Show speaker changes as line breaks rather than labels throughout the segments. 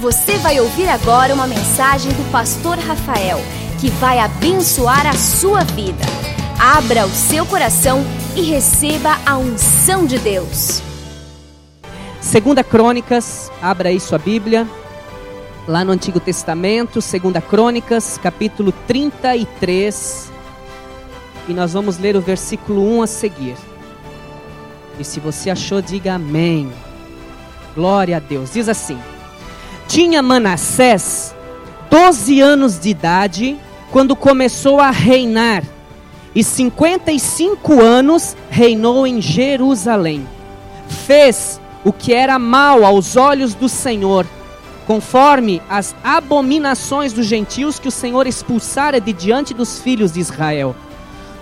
Você vai ouvir agora uma mensagem do pastor Rafael, que vai abençoar a sua vida. Abra o seu coração e receba a unção de Deus.
Segunda Crônicas, abra aí sua Bíblia. Lá no Antigo Testamento, Segunda Crônicas, capítulo 33. E nós vamos ler o versículo 1 a seguir. E se você achou, diga amém. Glória a Deus. Diz assim: Tinha Manassés 12 anos de idade quando começou a reinar, e 55 anos reinou em Jerusalém. Fez o que era mal aos olhos do Senhor, conforme as abominações dos gentios que o Senhor expulsara de diante dos filhos de Israel.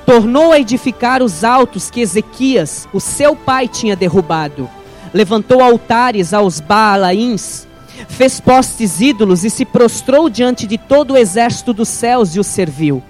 Tornou a edificar os altos que Ezequias, o seu pai, tinha derrubado. Levantou altares aos Baalaíns, fez postes ídolos e se prostrou diante de todo o exército dos céus e o serviu.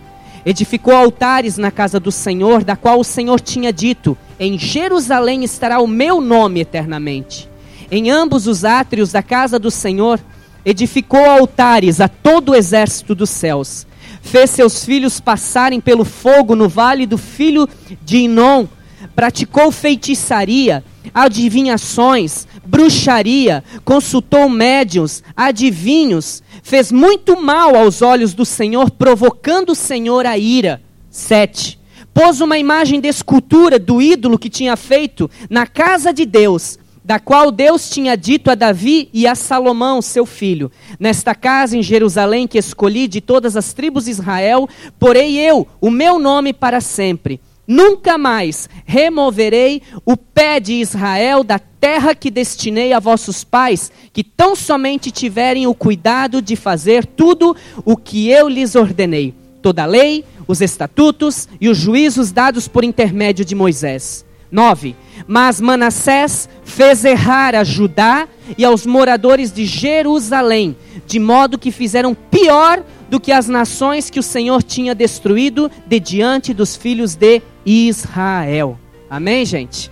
Edificou altares na casa do Senhor, da qual o Senhor tinha dito: Em Jerusalém estará o meu nome eternamente. Em ambos os átrios da casa do Senhor, edificou altares a todo o exército dos céus. Fez seus filhos passarem pelo fogo no vale do filho de Inom, praticou feitiçaria, adivinhações, bruxaria, consultou médiuns, adivinhos, fez muito mal aos olhos do Senhor, provocando o Senhor a ira. 7. Pôs uma imagem de escultura do ídolo que tinha feito na casa de Deus, da qual Deus tinha dito a Davi e a Salomão, seu filho: Nesta casa em Jerusalém que escolhi de todas as tribos de Israel, porei eu o meu nome para sempre. Nunca mais removerei o pé de Israel da terra que destinei a vossos pais, que tão somente tiverem o cuidado de fazer tudo o que eu lhes ordenei. Toda a lei, os estatutos e os juízos dados por intermédio de Moisés. 9. Mas Manassés fez errar a Judá e aos moradores de Jerusalém, de modo que fizeram pior do que as nações que o Senhor tinha destruído de diante dos filhos de Israel. Amém, gente?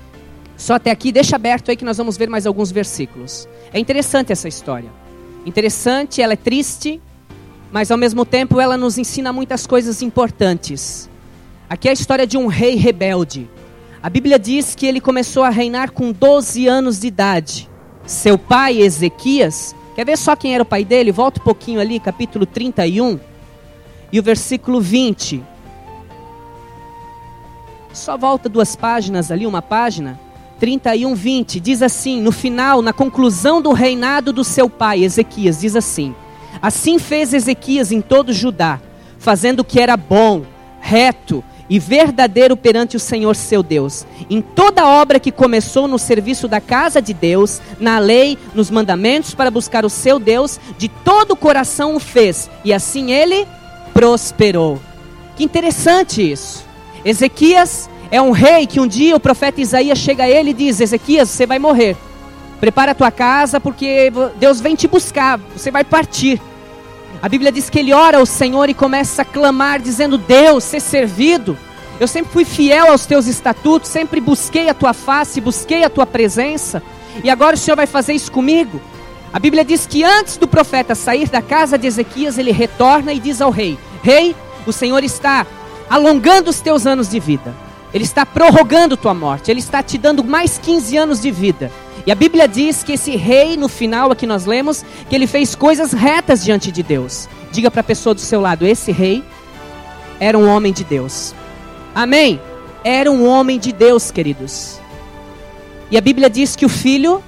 Só até aqui, deixa aberto aí que nós vamos ver mais alguns versículos. É interessante essa história. Interessante, ela é triste, mas ao mesmo tempo ela nos ensina muitas coisas importantes. Aqui é a história de um rei rebelde. A Bíblia diz que ele começou a reinar com 12 anos de idade. Seu pai, Ezequias, quer ver só quem era o pai dele? Volta um pouquinho ali, capítulo 31 e o versículo 20. Só volta duas páginas ali, uma página. 31, 20. Diz assim: no final, na conclusão do reinado do seu pai, Ezequias, diz assim: Assim fez Ezequias em todo Judá, fazendo o que era bom, reto e verdadeiro perante o Senhor seu Deus. Em toda obra que começou no serviço da casa de Deus, na lei, nos mandamentos para buscar o seu Deus, de todo o coração o fez, e assim ele prosperou. Que interessante isso. Ezequias é um rei que um dia o profeta Isaías chega a ele e diz: Ezequias, você vai morrer. Prepara a tua casa porque Deus vem te buscar, você vai partir. A Bíblia diz que ele ora ao Senhor e começa a clamar, dizendo: Deus, ser servido. Eu sempre fui fiel aos teus estatutos, sempre busquei a tua face, busquei a tua presença, e agora o Senhor vai fazer isso comigo. A Bíblia diz que antes do profeta sair da casa de Ezequias, ele retorna e diz ao rei: Rei, o Senhor está alongando os teus anos de vida. Ele está prorrogando tua morte. Ele está te dando mais 15 anos de vida. E a Bíblia diz que esse rei, no final aqui nós lemos, que ele fez coisas retas diante de Deus. Diga para a pessoa do seu lado: esse rei era um homem de Deus. Amém? Era um homem de Deus, queridos. E a Bíblia diz que o filho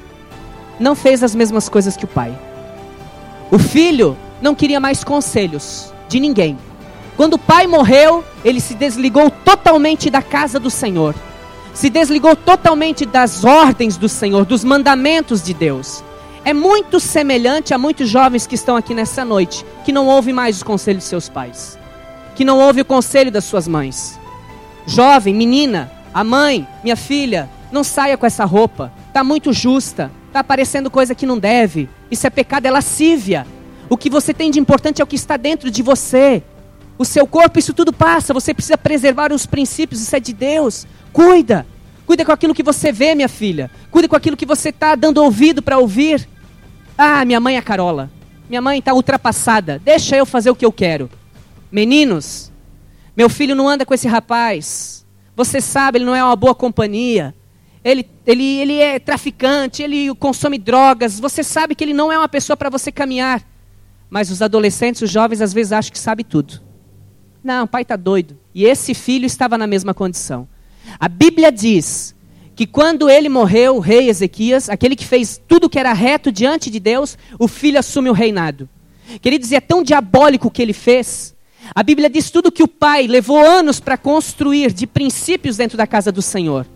não fez as mesmas coisas que o pai. O filho não queria mais conselhos de ninguém. Quando o pai morreu, ele se desligou totalmente da casa do Senhor. Se desligou totalmente das ordens do Senhor, dos mandamentos de Deus. É muito semelhante a muitos jovens que estão aqui nessa noite, que não ouvem mais os conselhos de seus pais, que não ouvem o conselho das suas mães. Jovem, menina, a mãe, minha filha, não saia com essa roupa, está muito justa, está aparecendo coisa que não deve, isso é pecado, é lascívia. O que você tem de importante é o que está dentro de você, o seu corpo, isso tudo passa. Você precisa preservar os princípios, isso é de Deus. Cuida. Cuida com aquilo que você vê, minha filha. Cuida com aquilo que você está dando ouvido para ouvir. Ah, minha mãe é Carola. minha mãe está ultrapassada, deixa eu fazer o que eu quero. Meninos, meu filho não anda com esse rapaz. Você sabe, ele não é uma boa companhia. Ele, ele, ele é traficante, ele consome drogas. Você sabe que ele não é uma pessoa para você caminhar. Mas os adolescentes, os jovens, às vezes acham que sabe tudo. Não, o pai está doido. E esse filho estava na mesma condição. A Bíblia diz que quando ele morreu, o rei Ezequias, aquele que fez tudo que era reto diante de Deus, o filho assume o reinado. Queridos, e é tão diabólico o que ele fez. A Bíblia diz tudo que o pai levou anos para construir de princípios dentro da casa do Senhor,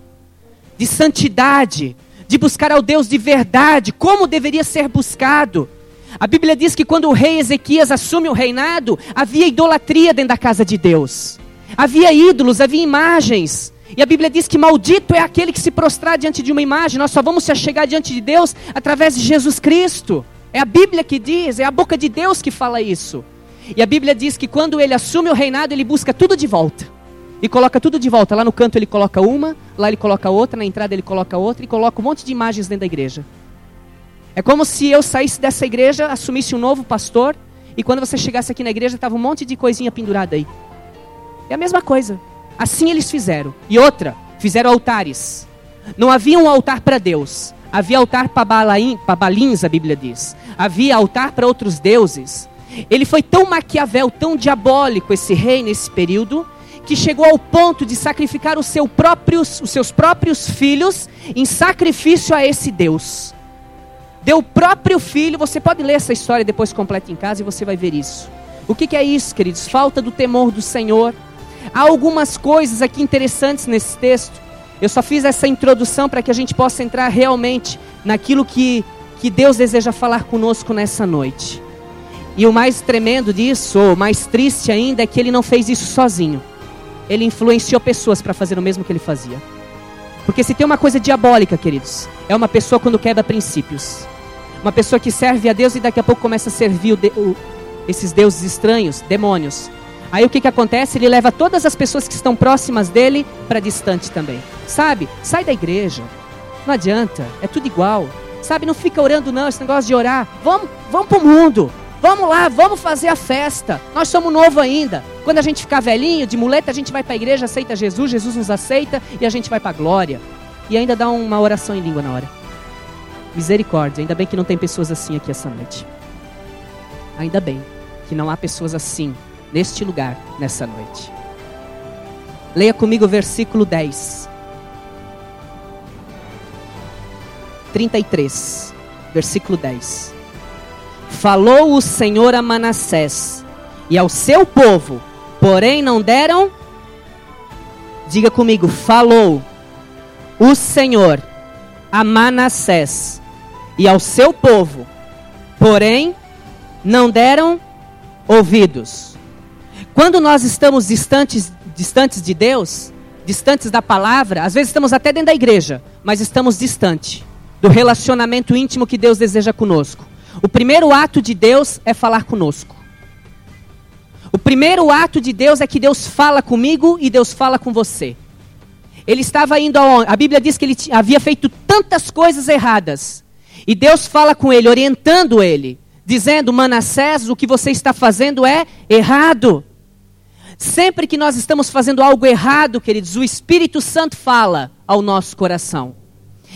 de santidade, de buscar ao Deus de verdade, como deveria ser buscado. A Bíblia diz que quando o rei Ezequias assume o reinado, havia idolatria dentro da casa de Deus. Havia ídolos, havia imagens. E a Bíblia diz que maldito é aquele que se prostrar diante de uma imagem. Nós só vamos se achegar diante de Deus através de Jesus Cristo. É a Bíblia que diz, é a boca de Deus que fala isso. E a Bíblia diz que quando ele assume o reinado, ele busca tudo de volta. E coloca tudo de volta. Lá no canto ele coloca uma, lá ele coloca outra, na entrada ele coloca outra e coloca um monte de imagens dentro da igreja. É como se eu saísse dessa igreja, assumisse um novo pastor, e quando você chegasse aqui na igreja, estava um monte de coisinha pendurada aí. É a mesma coisa. Assim eles fizeram. E outra, fizeram altares. Não havia um altar para Deus. Havia altar para balins, a Bíblia diz. Havia altar para outros deuses. Ele foi tão maquiavel, tão diabólico esse rei nesse período, que chegou ao ponto de sacrificar os, seu próprios, os seus próprios filhos em sacrifício a esse Deus. Deu o próprio filho, você pode ler essa história depois completa em casa e você vai ver isso. O que, que é isso, queridos? Falta do temor do Senhor. Há algumas coisas aqui interessantes nesse texto. Eu só fiz essa introdução para que a gente possa entrar realmente naquilo que, que Deus deseja falar conosco nessa noite. E o mais tremendo disso, ou mais triste ainda, é que ele não fez isso sozinho. Ele influenciou pessoas para fazer o mesmo que ele fazia. Porque se tem uma coisa diabólica, queridos, é uma pessoa quando quebra princípios. Uma pessoa que serve a Deus e daqui a pouco começa a servir o de, o, esses deuses estranhos, demônios. Aí o que, que acontece? Ele leva todas as pessoas que estão próximas dele para distante também. Sabe? Sai da igreja. Não adianta, é tudo igual. Sabe? Não fica orando não, esse negócio de orar. Vamos, vamos pro mundo. Vamos lá, vamos fazer a festa. Nós somos novo ainda. Quando a gente ficar velhinho, de muleta, a gente vai para a igreja, aceita Jesus, Jesus nos aceita e a gente vai para a glória. E ainda dá uma oração em língua na hora. Misericórdia, ainda bem que não tem pessoas assim aqui essa noite. Ainda bem que não há pessoas assim neste lugar nessa noite. Leia comigo o versículo 10. 33, versículo 10. Falou o Senhor a Manassés e ao seu povo, porém não deram. Diga comigo, falou o Senhor a Manassés e ao seu povo, porém não deram ouvidos. Quando nós estamos distantes, distantes de Deus, distantes da palavra, às vezes estamos até dentro da igreja, mas estamos distante do relacionamento íntimo que Deus deseja conosco. O primeiro ato de Deus é falar conosco. O primeiro ato de Deus é que Deus fala comigo e Deus fala com você. Ele estava indo aonde? A Bíblia diz que ele havia feito tantas coisas erradas. E Deus fala com ele, orientando ele, dizendo: Manassés, o que você está fazendo é errado. Sempre que nós estamos fazendo algo errado, queridos, o Espírito Santo fala ao nosso coração.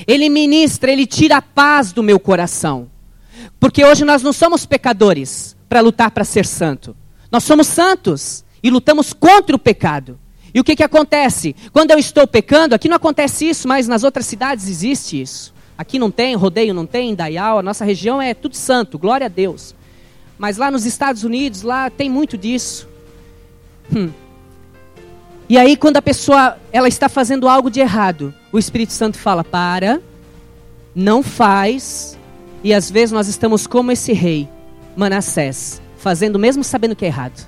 Ele ministra, ele tira a paz do meu coração. Porque hoje nós não somos pecadores para lutar para ser santo. Nós somos santos e lutamos contra o pecado. E o que, que acontece? Quando eu estou pecando, aqui não acontece isso, mas nas outras cidades existe isso. Aqui não tem, rodeio não tem, Dayal, a nossa região é tudo santo, glória a Deus. Mas lá nos Estados Unidos, lá tem muito disso. Hum. E aí quando a pessoa ela está fazendo algo de errado, o Espírito Santo fala: "Para, não faz". E às vezes nós estamos como esse rei, Manassés, fazendo mesmo sabendo que é errado.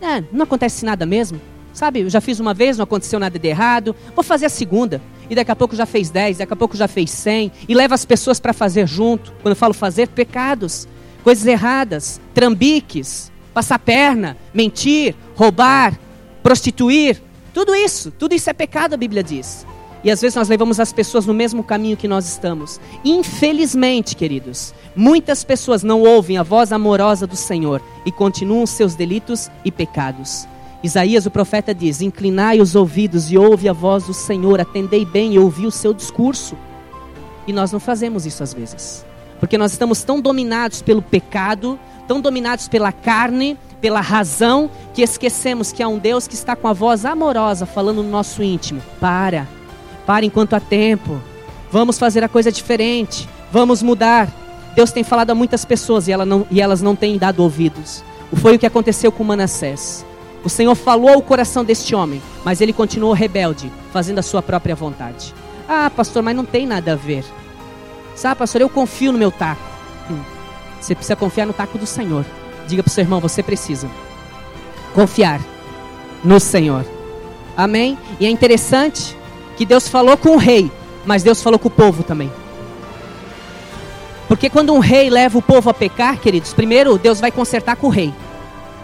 É, não acontece nada mesmo. Sabe, eu já fiz uma vez, não aconteceu nada de errado. Vou fazer a segunda. E daqui a pouco já fez dez, daqui a pouco já fez cem. E leva as pessoas para fazer junto. Quando eu falo fazer, pecados, coisas erradas, trambiques, passar perna, mentir, roubar, prostituir. Tudo isso, tudo isso é pecado, a Bíblia diz. E às vezes nós levamos as pessoas no mesmo caminho que nós estamos. Infelizmente, queridos, muitas pessoas não ouvem a voz amorosa do Senhor e continuam seus delitos e pecados. Isaías, o profeta, diz: Inclinai os ouvidos e ouve a voz do Senhor, atendei bem e ouvi o seu discurso. E nós não fazemos isso às vezes, porque nós estamos tão dominados pelo pecado, tão dominados pela carne, pela razão, que esquecemos que há um Deus que está com a voz amorosa falando no nosso íntimo: Para para enquanto há tempo. Vamos fazer a coisa diferente. Vamos mudar. Deus tem falado a muitas pessoas e, ela não, e elas não têm dado ouvidos. Foi o que aconteceu com Manassés. O Senhor falou ao coração deste homem, mas ele continuou rebelde, fazendo a sua própria vontade. Ah, pastor, mas não tem nada a ver. Sabe, pastor, eu confio no meu taco. Hum, você precisa confiar no taco do Senhor. Diga para o seu irmão, você precisa confiar no Senhor. Amém? E é interessante que Deus falou com o rei, mas Deus falou com o povo também. Porque quando um rei leva o povo a pecar, queridos, primeiro Deus vai consertar com o rei.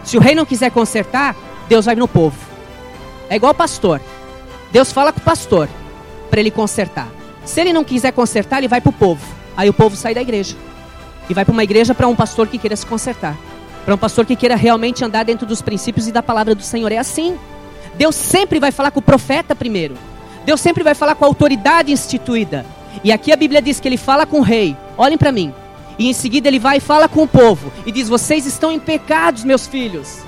Se o rei não quiser consertar, Deus vai no povo. É igual o pastor. Deus fala com o pastor para ele consertar. Se ele não quiser consertar, ele vai para o povo. Aí o povo sai da igreja. E vai para uma igreja para um pastor que queira se consertar. Para um pastor que queira realmente andar dentro dos princípios e da palavra do Senhor. É assim. Deus sempre vai falar com o profeta primeiro. Deus sempre vai falar com a autoridade instituída. E aqui a Bíblia diz que ele fala com o rei. Olhem para mim. E em seguida ele vai e fala com o povo. E diz: Vocês estão em pecados, meus filhos.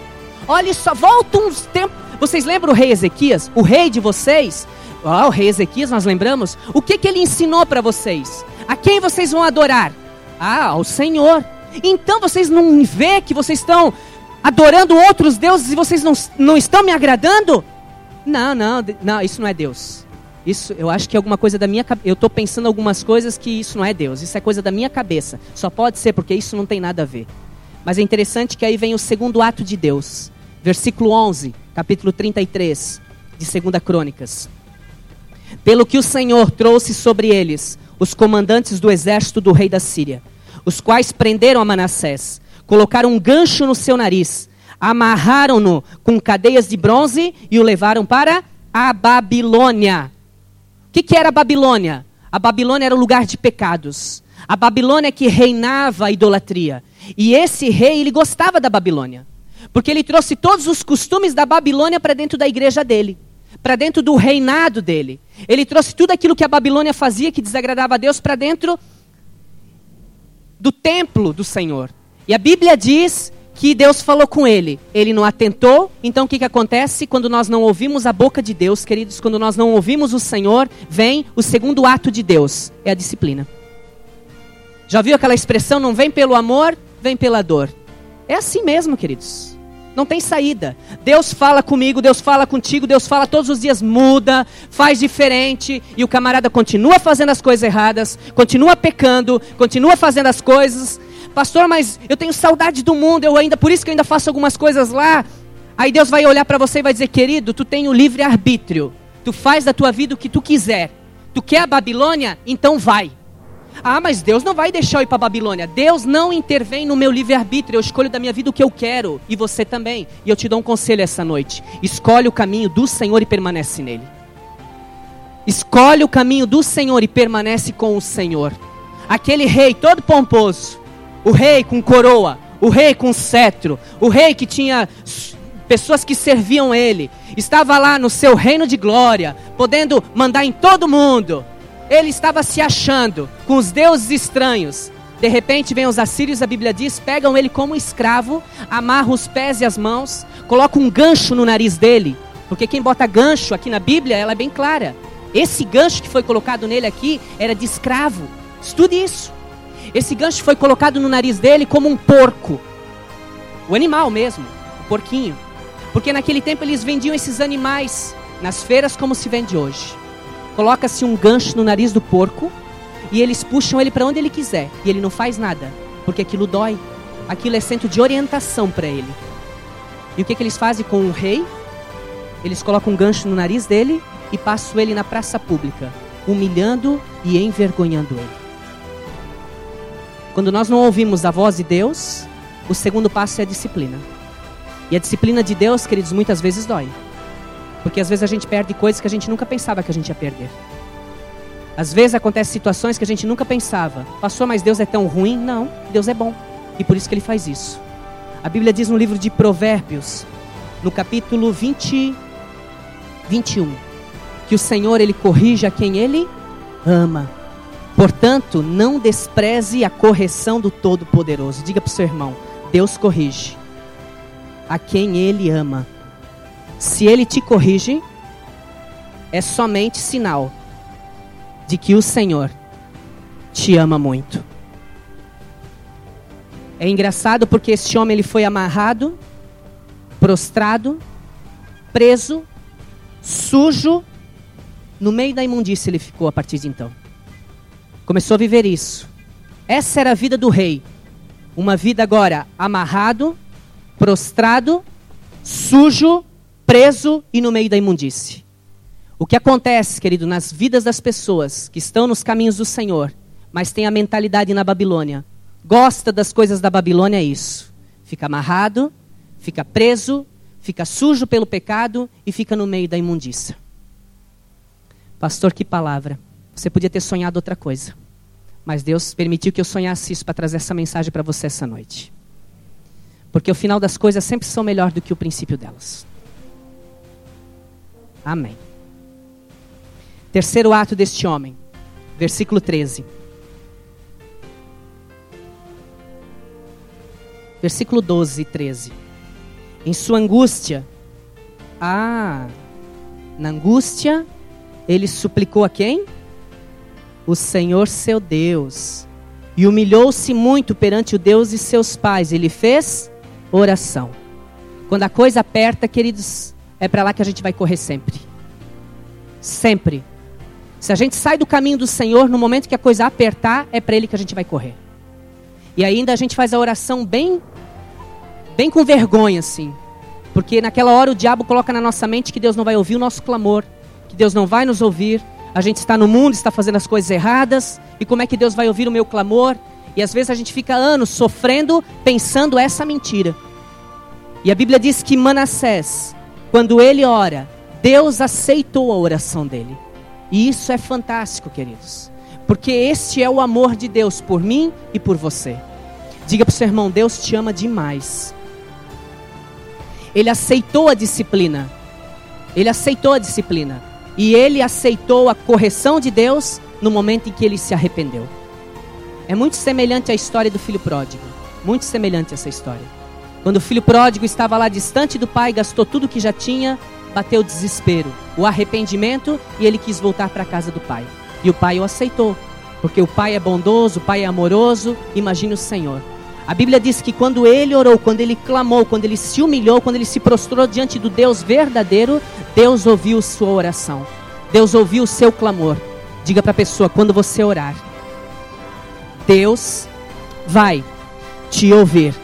Olha só, volta uns tempos. Vocês lembram o rei Ezequias? O rei de vocês? Oh, o rei Ezequias, nós lembramos? O que, que ele ensinou para vocês? A quem vocês vão adorar? Ah, ao Senhor. Então vocês não vê que vocês estão adorando outros deuses e vocês não, não estão me agradando? Não, não, não, isso não é Deus. Isso, eu acho que é alguma coisa da minha Eu estou pensando algumas coisas que isso não é Deus. Isso é coisa da minha cabeça. Só pode ser porque isso não tem nada a ver. Mas é interessante que aí vem o segundo ato de Deus. Versículo 11, capítulo 33 de 2 Crônicas. Pelo que o Senhor trouxe sobre eles os comandantes do exército do rei da Síria, os quais prenderam a Manassés, colocaram um gancho no seu nariz, amarraram-no com cadeias de bronze e o levaram para a Babilônia o que, que era a Babilônia? A Babilônia era o lugar de pecados. A Babilônia que reinava a idolatria. E esse rei, ele gostava da Babilônia. Porque ele trouxe todos os costumes da Babilônia para dentro da igreja dele. Para dentro do reinado dele. Ele trouxe tudo aquilo que a Babilônia fazia que desagradava a Deus para dentro do templo do Senhor. E a Bíblia diz que Deus falou com ele. Ele não atentou. Então o que, que acontece quando nós não ouvimos a boca de Deus, queridos? Quando nós não ouvimos o Senhor, vem o segundo ato de Deus: é a disciplina. Já viu aquela expressão? Não vem pelo amor, vem pela dor. É assim mesmo, queridos. Não tem saída. Deus fala comigo, Deus fala contigo, Deus fala todos os dias, muda, faz diferente, e o camarada continua fazendo as coisas erradas, continua pecando, continua fazendo as coisas, Pastor, mas eu tenho saudade do mundo, eu ainda, por isso que eu ainda faço algumas coisas lá. Aí Deus vai olhar para você e vai dizer: "Querido, tu tem o livre arbítrio. Tu faz da tua vida o que tu quiser. Tu quer a Babilônia? Então vai." Ah, mas Deus não vai deixar eu ir para Babilônia. Deus não intervém no meu livre-arbítrio. Eu escolho da minha vida o que eu quero. E você também. E eu te dou um conselho essa noite. Escolhe o caminho do Senhor e permanece nele. Escolhe o caminho do Senhor e permanece com o Senhor. Aquele rei todo pomposo, o rei com coroa, o rei com cetro, o rei que tinha pessoas que serviam ele, estava lá no seu reino de glória, podendo mandar em todo mundo. Ele estava se achando com os deuses estranhos. De repente vem os assírios, a Bíblia diz, pegam ele como escravo, amarram os pés e as mãos, colocam um gancho no nariz dele. Porque quem bota gancho aqui na Bíblia, ela é bem clara. Esse gancho que foi colocado nele aqui era de escravo. Estude isso. Esse gancho foi colocado no nariz dele como um porco. O animal mesmo, o porquinho. Porque naquele tempo eles vendiam esses animais nas feiras como se vende hoje. Coloca-se um gancho no nariz do porco e eles puxam ele para onde ele quiser e ele não faz nada, porque aquilo dói. Aquilo é centro de orientação para ele. E o que, que eles fazem com o rei? Eles colocam um gancho no nariz dele e passam ele na praça pública, humilhando e envergonhando ele. Quando nós não ouvimos a voz de Deus, o segundo passo é a disciplina. E a disciplina de Deus, queridos, muitas vezes dói. Porque às vezes a gente perde coisas que a gente nunca pensava que a gente ia perder. Às vezes acontecem situações que a gente nunca pensava. Pastor, mas Deus é tão ruim? Não, Deus é bom. E por isso que ele faz isso. A Bíblia diz no livro de Provérbios, no capítulo 20, 21, que o Senhor ele corrige a quem ele ama. Portanto, não despreze a correção do Todo-Poderoso. Diga para o seu irmão: Deus corrige a quem ele ama. Se ele te corrige, é somente sinal de que o Senhor te ama muito. É engraçado porque este homem ele foi amarrado, prostrado, preso, sujo, no meio da imundícia ele ficou a partir de então. Começou a viver isso. Essa era a vida do rei. Uma vida agora amarrado, prostrado, sujo, preso e no meio da imundície. O que acontece, querido, nas vidas das pessoas que estão nos caminhos do Senhor, mas têm a mentalidade na Babilônia, gosta das coisas da Babilônia, é isso. Fica amarrado, fica preso, fica sujo pelo pecado e fica no meio da imundícia. Pastor, que palavra. Você podia ter sonhado outra coisa. Mas Deus permitiu que eu sonhasse isso para trazer essa mensagem para você essa noite. Porque o final das coisas sempre são melhor do que o princípio delas. Amém. Terceiro ato deste homem, versículo 13. Versículo 12 e 13. Em sua angústia, ah, na angústia, ele suplicou a quem? O Senhor seu Deus. E humilhou-se muito perante o Deus de seus pais. Ele fez oração. Quando a coisa aperta, queridos, é para lá que a gente vai correr sempre. Sempre. Se a gente sai do caminho do Senhor, no momento que a coisa apertar, é para Ele que a gente vai correr. E ainda a gente faz a oração bem, bem com vergonha, assim. Porque naquela hora o diabo coloca na nossa mente que Deus não vai ouvir o nosso clamor, que Deus não vai nos ouvir. A gente está no mundo, está fazendo as coisas erradas, e como é que Deus vai ouvir o meu clamor? E às vezes a gente fica anos sofrendo, pensando essa mentira. E a Bíblia diz que Manassés, quando ele ora, Deus aceitou a oração dele. E isso é fantástico, queridos. Porque este é o amor de Deus por mim e por você. Diga para o seu irmão: Deus te ama demais. Ele aceitou a disciplina. Ele aceitou a disciplina. E ele aceitou a correção de Deus no momento em que ele se arrependeu. É muito semelhante à história do filho pródigo. Muito semelhante essa história. Quando o filho pródigo estava lá distante do pai, gastou tudo que já tinha bateu o desespero, o arrependimento e ele quis voltar para a casa do pai. E o pai o aceitou, porque o pai é bondoso, o pai é amoroso. Imagine o Senhor. A Bíblia diz que quando ele orou, quando ele clamou, quando ele se humilhou, quando ele se prostrou diante do Deus verdadeiro, Deus ouviu sua oração. Deus ouviu o seu clamor. Diga para a pessoa, quando você orar, Deus vai te ouvir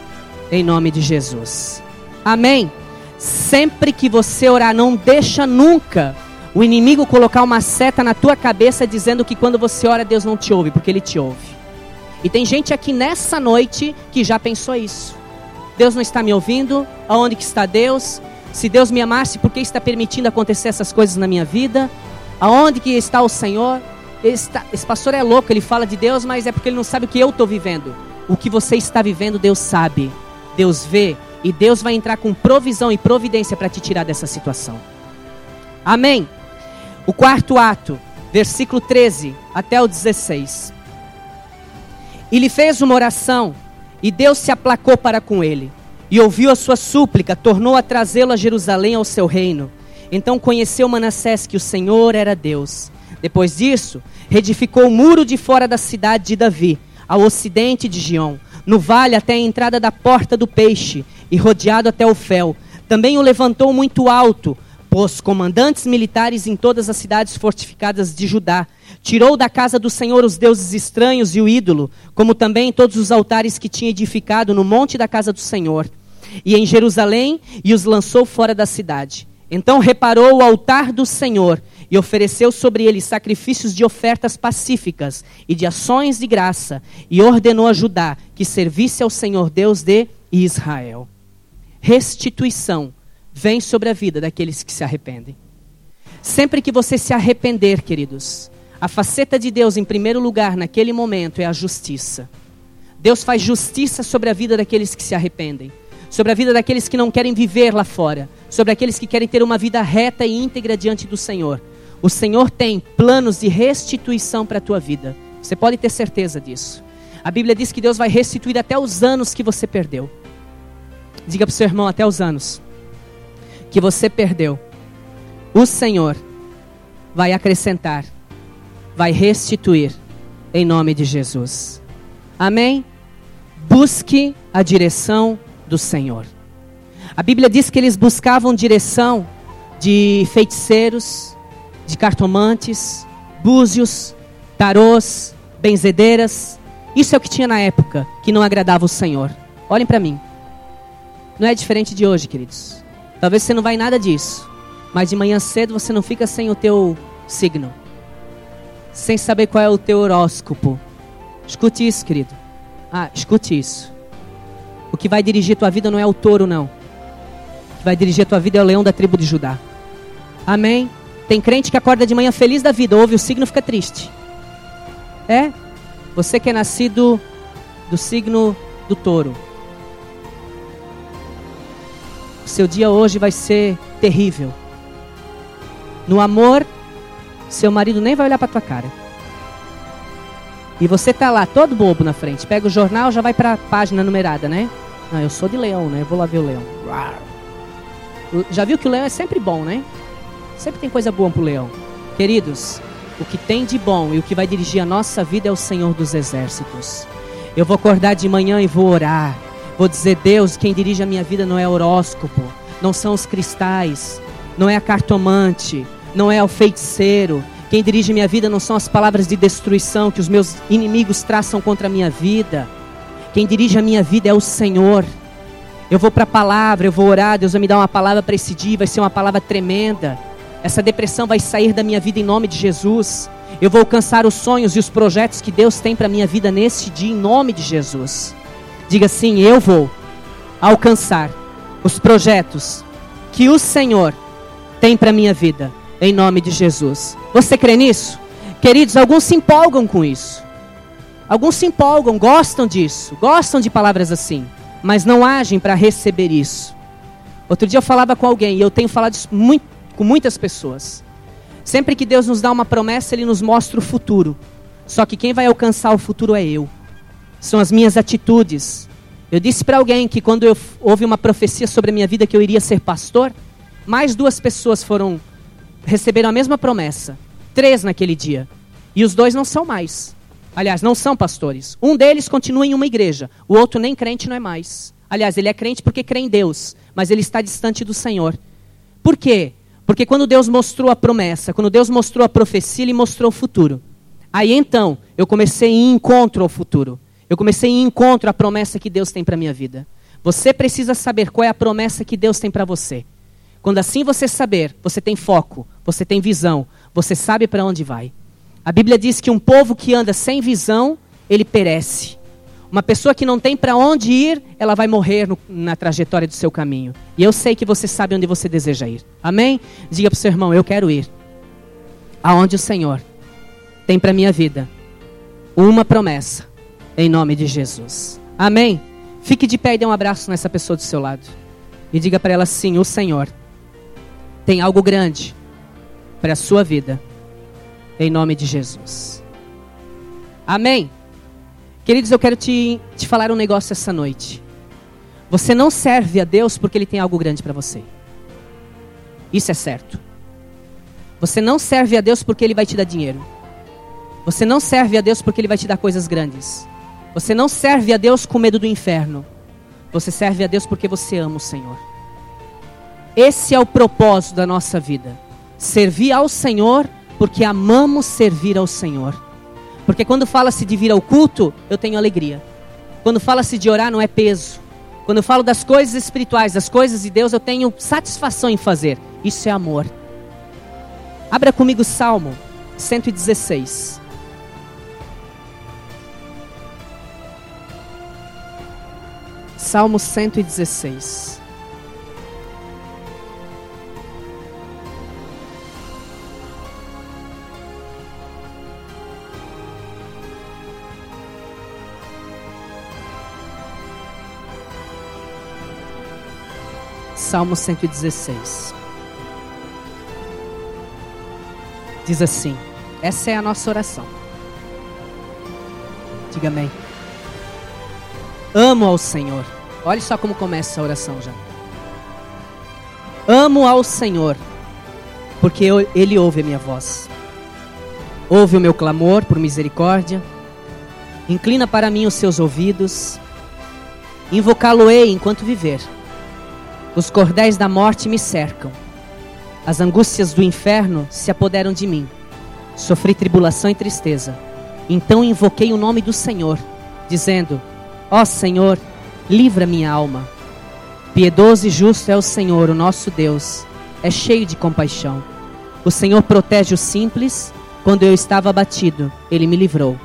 em nome de Jesus. Amém. Sempre que você orar, não deixa nunca o inimigo colocar uma seta na tua cabeça dizendo que quando você ora Deus não te ouve, porque ele te ouve. E tem gente aqui nessa noite que já pensou isso. Deus não está me ouvindo? Aonde que está Deus? Se Deus me amasse, por que está permitindo acontecer essas coisas na minha vida? Aonde que está o Senhor? Esse pastor é louco, ele fala de Deus, mas é porque ele não sabe o que eu estou vivendo. O que você está vivendo, Deus sabe. Deus vê, e Deus vai entrar com provisão e providência para te tirar dessa situação. Amém. O quarto ato, versículo 13 até o 16. E lhe fez uma oração, e Deus se aplacou para com ele, e ouviu a sua súplica, tornou a trazê-lo a Jerusalém ao seu reino. Então conheceu Manassés que o Senhor era Deus. Depois disso, reedificou o muro de fora da cidade de Davi, ao ocidente de Gion, no vale até a entrada da porta do peixe, e rodeado até o fel. Também o levantou muito alto, pôs comandantes militares em todas as cidades fortificadas de Judá. Tirou da casa do Senhor os deuses estranhos e o ídolo, como também todos os altares que tinha edificado no monte da casa do Senhor. E em Jerusalém, e os lançou fora da cidade. Então reparou o altar do Senhor e ofereceu sobre ele sacrifícios de ofertas pacíficas e de ações de graça, e ordenou a Judá que servisse ao Senhor Deus de Israel restituição vem sobre a vida daqueles que se arrependem. Sempre que você se arrepender, queridos, A faceta de Deus, em primeiro lugar, naquele momento, é a justiça. Deus faz justiça sobre a vida daqueles que se arrependem, sobre a vida daqueles que não querem viver lá fora, sobre aqueles que querem ter uma vida reta e íntegra diante do Senhor. O Senhor tem planos de restituição para a tua vida. Você pode ter certeza disso. A Bíblia diz que Deus vai restituir até os anos que você perdeu. Diga para o seu irmão, até os anos que você perdeu. O Senhor vai acrescentar, vai restituir, em nome de Jesus. Amém? Busque a direção do Senhor. A Bíblia diz que eles buscavam direção de feiticeiros, de cartomantes, búzios, tarôs, benzedeiras. Isso é o que tinha na época que não agradava o Senhor. Olhem para mim. Não é diferente de hoje, queridos. Talvez você não vá em nada disso. Mas de manhã cedo você não fica sem o teu signo. Sem saber qual é o teu horóscopo. Escute isso, querido. Ah, escute isso. O que vai dirigir tua vida não é o touro, não. O que vai dirigir tua vida é o leão da tribo de Judá. Amém? Tem crente que acorda de manhã feliz da vida, ouve o signo fica triste. É? Você que é nascido do signo do touro. O seu dia hoje vai ser terrível. No amor, seu marido nem vai olhar para tua cara. E você tá lá todo bobo na frente. Pega o jornal, já vai para a página numerada, né? Não, eu sou de leão, né? Eu vou lá ver o leão. Já viu que o leão é sempre bom, né? Sempre tem coisa boa pro leão. Queridos, o que tem de bom e o que vai dirigir a nossa vida é o Senhor dos Exércitos. Eu vou acordar de manhã e vou orar. Vou dizer, Deus, quem dirige a minha vida não é horóscopo, não são os cristais, não é a cartomante, não é o feiticeiro. Quem dirige minha vida não são as palavras de destruição que os meus inimigos traçam contra a minha vida. Quem dirige a minha vida é o Senhor. Eu vou para a palavra, eu vou orar, Deus vai me dar uma palavra para esse dia, vai ser uma palavra tremenda. Essa depressão vai sair da minha vida em nome de Jesus. Eu vou alcançar os sonhos e os projetos que Deus tem para minha vida nesse dia em nome de Jesus. Diga assim: eu vou alcançar os projetos que o Senhor tem para minha vida em nome de Jesus. Você crê nisso? Queridos, alguns se empolgam com isso. Alguns se empolgam, gostam disso, gostam de palavras assim, mas não agem para receber isso. Outro dia eu falava com alguém e eu tenho falado muito, com muitas pessoas. Sempre que Deus nos dá uma promessa, Ele nos mostra o futuro. Só que quem vai alcançar o futuro é eu. São as minhas atitudes. Eu disse para alguém que quando eu, houve uma profecia sobre a minha vida que eu iria ser pastor, mais duas pessoas foram receberam a mesma promessa. Três naquele dia. E os dois não são mais. Aliás, não são pastores. Um deles continua em uma igreja. O outro nem crente não é mais. Aliás, ele é crente porque crê em Deus. Mas ele está distante do Senhor. Por quê? Porque quando Deus mostrou a promessa, quando Deus mostrou a profecia, Ele mostrou o futuro. Aí então, eu comecei em encontro ao futuro. Eu comecei em encontro à promessa que Deus tem para minha vida. Você precisa saber qual é a promessa que Deus tem para você. Quando assim você saber, você tem foco, você tem visão, você sabe para onde vai. A Bíblia diz que um povo que anda sem visão, ele perece. Uma pessoa que não tem para onde ir, ela vai morrer no, na trajetória do seu caminho. E eu sei que você sabe onde você deseja ir. Amém? Diga para o seu irmão: Eu quero ir aonde o Senhor tem para minha vida uma promessa, em nome de Jesus. Amém? Fique de pé e dê um abraço nessa pessoa do seu lado. E diga para ela: Sim, o Senhor tem algo grande para a sua vida, em nome de Jesus. Amém? Queridos, eu quero te, te falar um negócio essa noite. Você não serve a Deus porque Ele tem algo grande para você. Isso é certo. Você não serve a Deus porque Ele vai te dar dinheiro. Você não serve a Deus porque Ele vai te dar coisas grandes. Você não serve a Deus com medo do inferno. Você serve a Deus porque você ama o Senhor. Esse é o propósito da nossa vida. Servir ao Senhor porque amamos servir ao Senhor. Porque quando fala-se de vir ao culto, eu tenho alegria. Quando fala-se de orar, não é peso. Quando eu falo das coisas espirituais, das coisas de Deus, eu tenho satisfação em fazer. Isso é amor. Abra comigo Salmo 116. Salmo 116. Salmo 116. Diz assim: essa é a nossa oração. Diga amém. Amo ao Senhor. Olha só como começa a oração já. Amo ao Senhor, porque Ele ouve a minha voz. Ouve o meu clamor por misericórdia. Inclina para mim os seus ouvidos. Invocá-lo-ei enquanto viver. Os cordéis da morte me cercam. As angústias do inferno se apoderam de mim. Sofri tribulação e tristeza. Então invoquei o nome do Senhor, dizendo: Ó oh, Senhor, livra minha alma. Piedoso e justo é o Senhor, o nosso Deus. É cheio de compaixão. O Senhor protege os simples. Quando eu estava abatido, ele me livrou.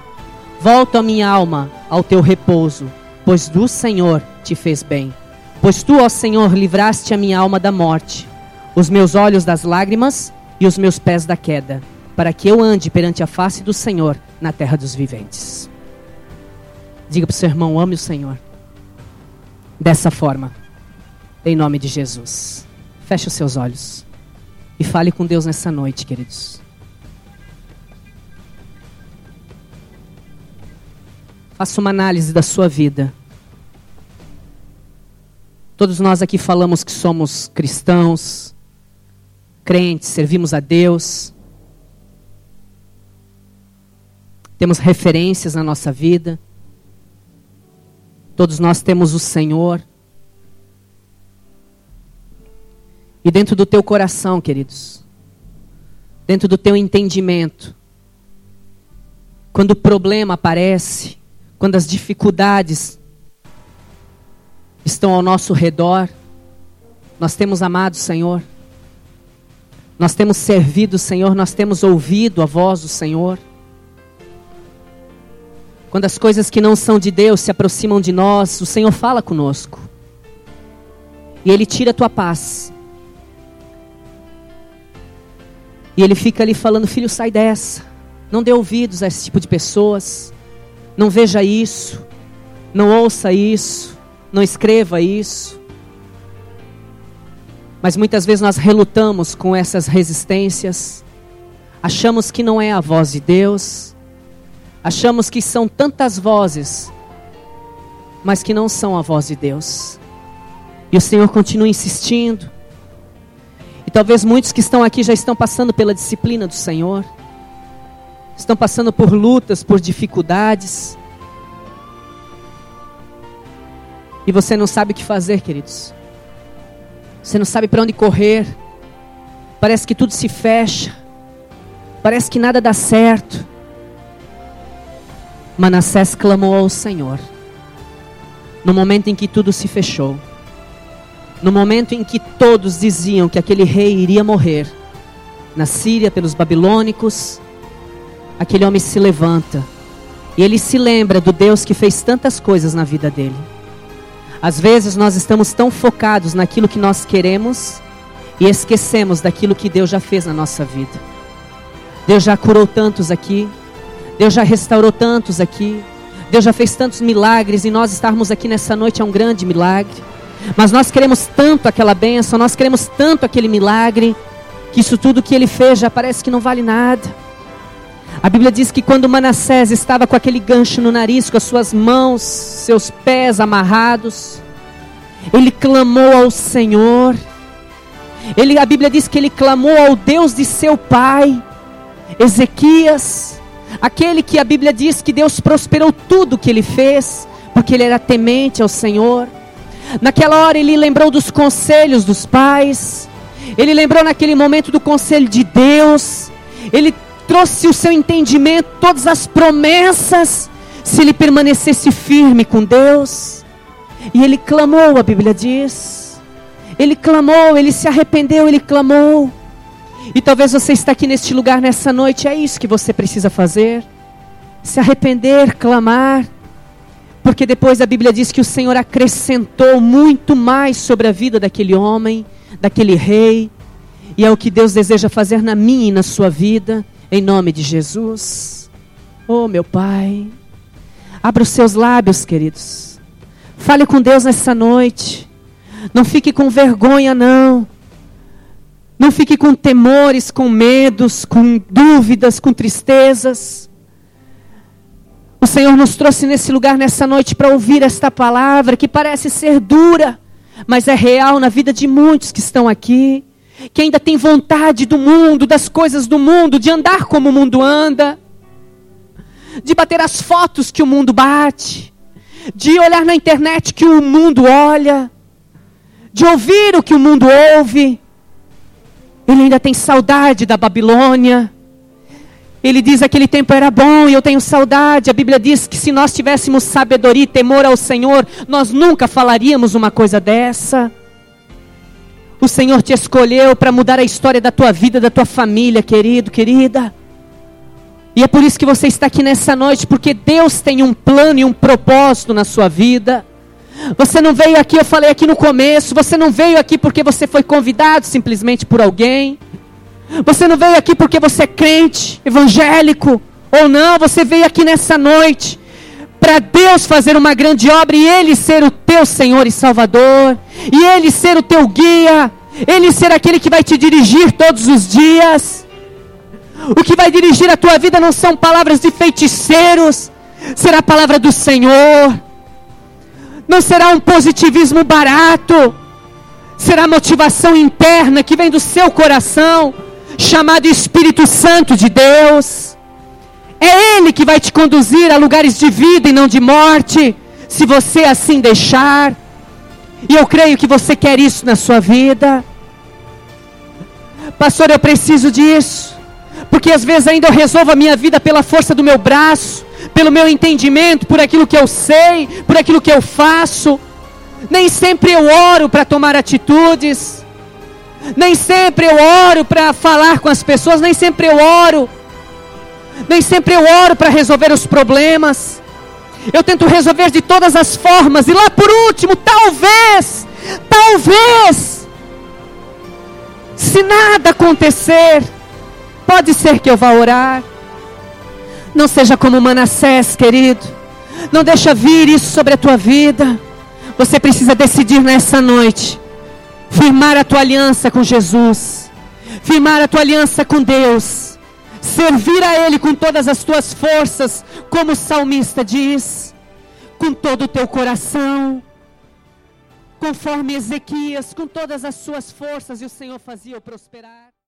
Volto a minha alma ao teu repouso, pois do Senhor te fez bem. Pois tu, ó Senhor, livraste a minha alma da morte, os meus olhos das lágrimas e os meus pés da queda, para que eu ande perante a face do Senhor na terra dos viventes. Diga para o seu irmão: ame o Senhor. Dessa forma, em nome de Jesus. Feche os seus olhos e fale com Deus nessa noite, queridos. Faça uma análise da sua vida. Todos nós aqui falamos que somos cristãos, crentes, servimos a Deus. Temos referências na nossa vida. Todos nós temos o Senhor. E dentro do teu coração, queridos, dentro do teu entendimento, quando o problema aparece, quando as dificuldades estão ao nosso redor, nós temos amado o Senhor, nós temos servido o Senhor, nós temos ouvido a voz do Senhor. Quando as coisas que não são de Deus se aproximam de nós, o Senhor fala conosco. E Ele tira a tua paz. E Ele fica ali falando: Filho, sai dessa. Não dê ouvidos a esse tipo de pessoas. Não veja isso. Não ouça isso. Não escreva isso. Mas muitas vezes nós relutamos com essas resistências. Achamos que não é a voz de Deus Achamos que são tantas vozes, mas que não são a voz de Deus. E o Senhor continua insistindo. E talvez muitos que estão aqui já estão passando pela disciplina do Senhor, estão passando por lutas, por dificuldades. E você não sabe o que fazer, queridos. Você não sabe para onde correr. Parece que tudo se fecha. Parece que nada dá certo. Manassés clamou ao Senhor. No momento em que tudo se fechou. No momento em que todos diziam que aquele rei iria morrer. Na Síria, pelos babilônicos. Aquele homem se levanta. E ele se lembra do Deus que fez tantas coisas na vida dele. Às vezes nós estamos tão focados naquilo que nós queremos e esquecemos daquilo que Deus já fez na nossa vida. Deus já curou tantos aqui, Deus já restaurou tantos aqui. Deus já fez tantos milagres e nós estarmos aqui nessa noite é um grande milagre. Mas nós queremos tanto aquela bênção, nós queremos tanto aquele milagre, que isso tudo que ele fez já parece que não vale nada. A Bíblia diz que quando Manassés estava com aquele gancho no nariz, com as suas mãos, seus pés amarrados, ele clamou ao Senhor. Ele, a Bíblia diz que ele clamou ao Deus de seu pai, Ezequias aquele que a Bíblia diz que Deus prosperou tudo que ele fez, porque ele era temente ao Senhor. Naquela hora ele lembrou dos conselhos dos pais, ele lembrou naquele momento do conselho de Deus, ele trouxe o seu entendimento, todas as promessas, se ele permanecesse firme com Deus. E ele clamou, a Bíblia diz. Ele clamou, ele se arrependeu, ele clamou. E talvez você está aqui neste lugar nessa noite, é isso que você precisa fazer. Se arrepender, clamar. Porque depois a Bíblia diz que o Senhor acrescentou muito mais sobre a vida daquele homem, daquele rei. E é o que Deus deseja fazer na minha e na sua vida, em nome de Jesus. Oh, meu Pai. Abra os seus lábios, queridos. Fale com Deus nessa noite. Não fique com vergonha, não. Não fique com temores, com medos, com dúvidas, com tristezas. O Senhor nos trouxe nesse lugar nessa noite para ouvir esta palavra que parece ser dura, mas é real na vida de muitos que estão aqui, que ainda tem vontade do mundo, das coisas do mundo, de andar como o mundo anda, de bater as fotos que o mundo bate, de olhar na internet que o mundo olha, de ouvir o que o mundo ouve. Ele ainda tem saudade da Babilônia. Ele diz: aquele tempo era bom e eu tenho saudade. A Bíblia diz que se nós tivéssemos sabedoria e temor ao Senhor, nós nunca falaríamos uma coisa dessa. Senhor te escolheu para mudar a história da tua vida, da tua família, querido, querida. E é por isso que você está aqui nessa noite, porque Deus tem um plano e um propósito na sua vida. Você não veio aqui, eu falei aqui no começo, você não veio aqui porque você foi convidado simplesmente por alguém. Você não veio aqui porque você é crente, evangélico ou não, você veio aqui nessa noite para Deus fazer uma grande obra e Ele ser o teu Senhor e Salvador, e Ele ser o teu guia, Ele ser aquele que vai te dirigir todos os dias. O que vai dirigir a tua vida não são palavras de feiticeiros, será a palavra do Senhor. Não será um positivismo barato, será motivação interna que vem do seu coração chamado Espírito Santo de Deus. É Ele que vai te conduzir a lugares de vida e não de morte, se você assim deixar. E eu creio que você quer isso na sua vida. Pastor, eu preciso disso. Porque às vezes ainda eu resolvo a minha vida pela força do meu braço, pelo meu entendimento, por aquilo que eu sei, por aquilo que eu faço. Nem sempre eu oro para tomar atitudes. Nem sempre eu oro para falar com as pessoas, nem sempre eu oro. Nem sempre eu oro para resolver os problemas. Eu tento resolver de todas as formas. E lá por último, talvez, talvez, se nada acontecer, pode ser que eu vá orar. Não seja como Manassés, querido. Não deixa vir isso sobre a tua vida. Você precisa decidir nessa noite firmar a tua aliança com Jesus, firmar a tua aliança com Deus, servir a Ele com todas as tuas forças, como o salmista diz, com todo o teu coração, conforme Ezequias, com todas as suas forças, e o Senhor fazia-o prosperar.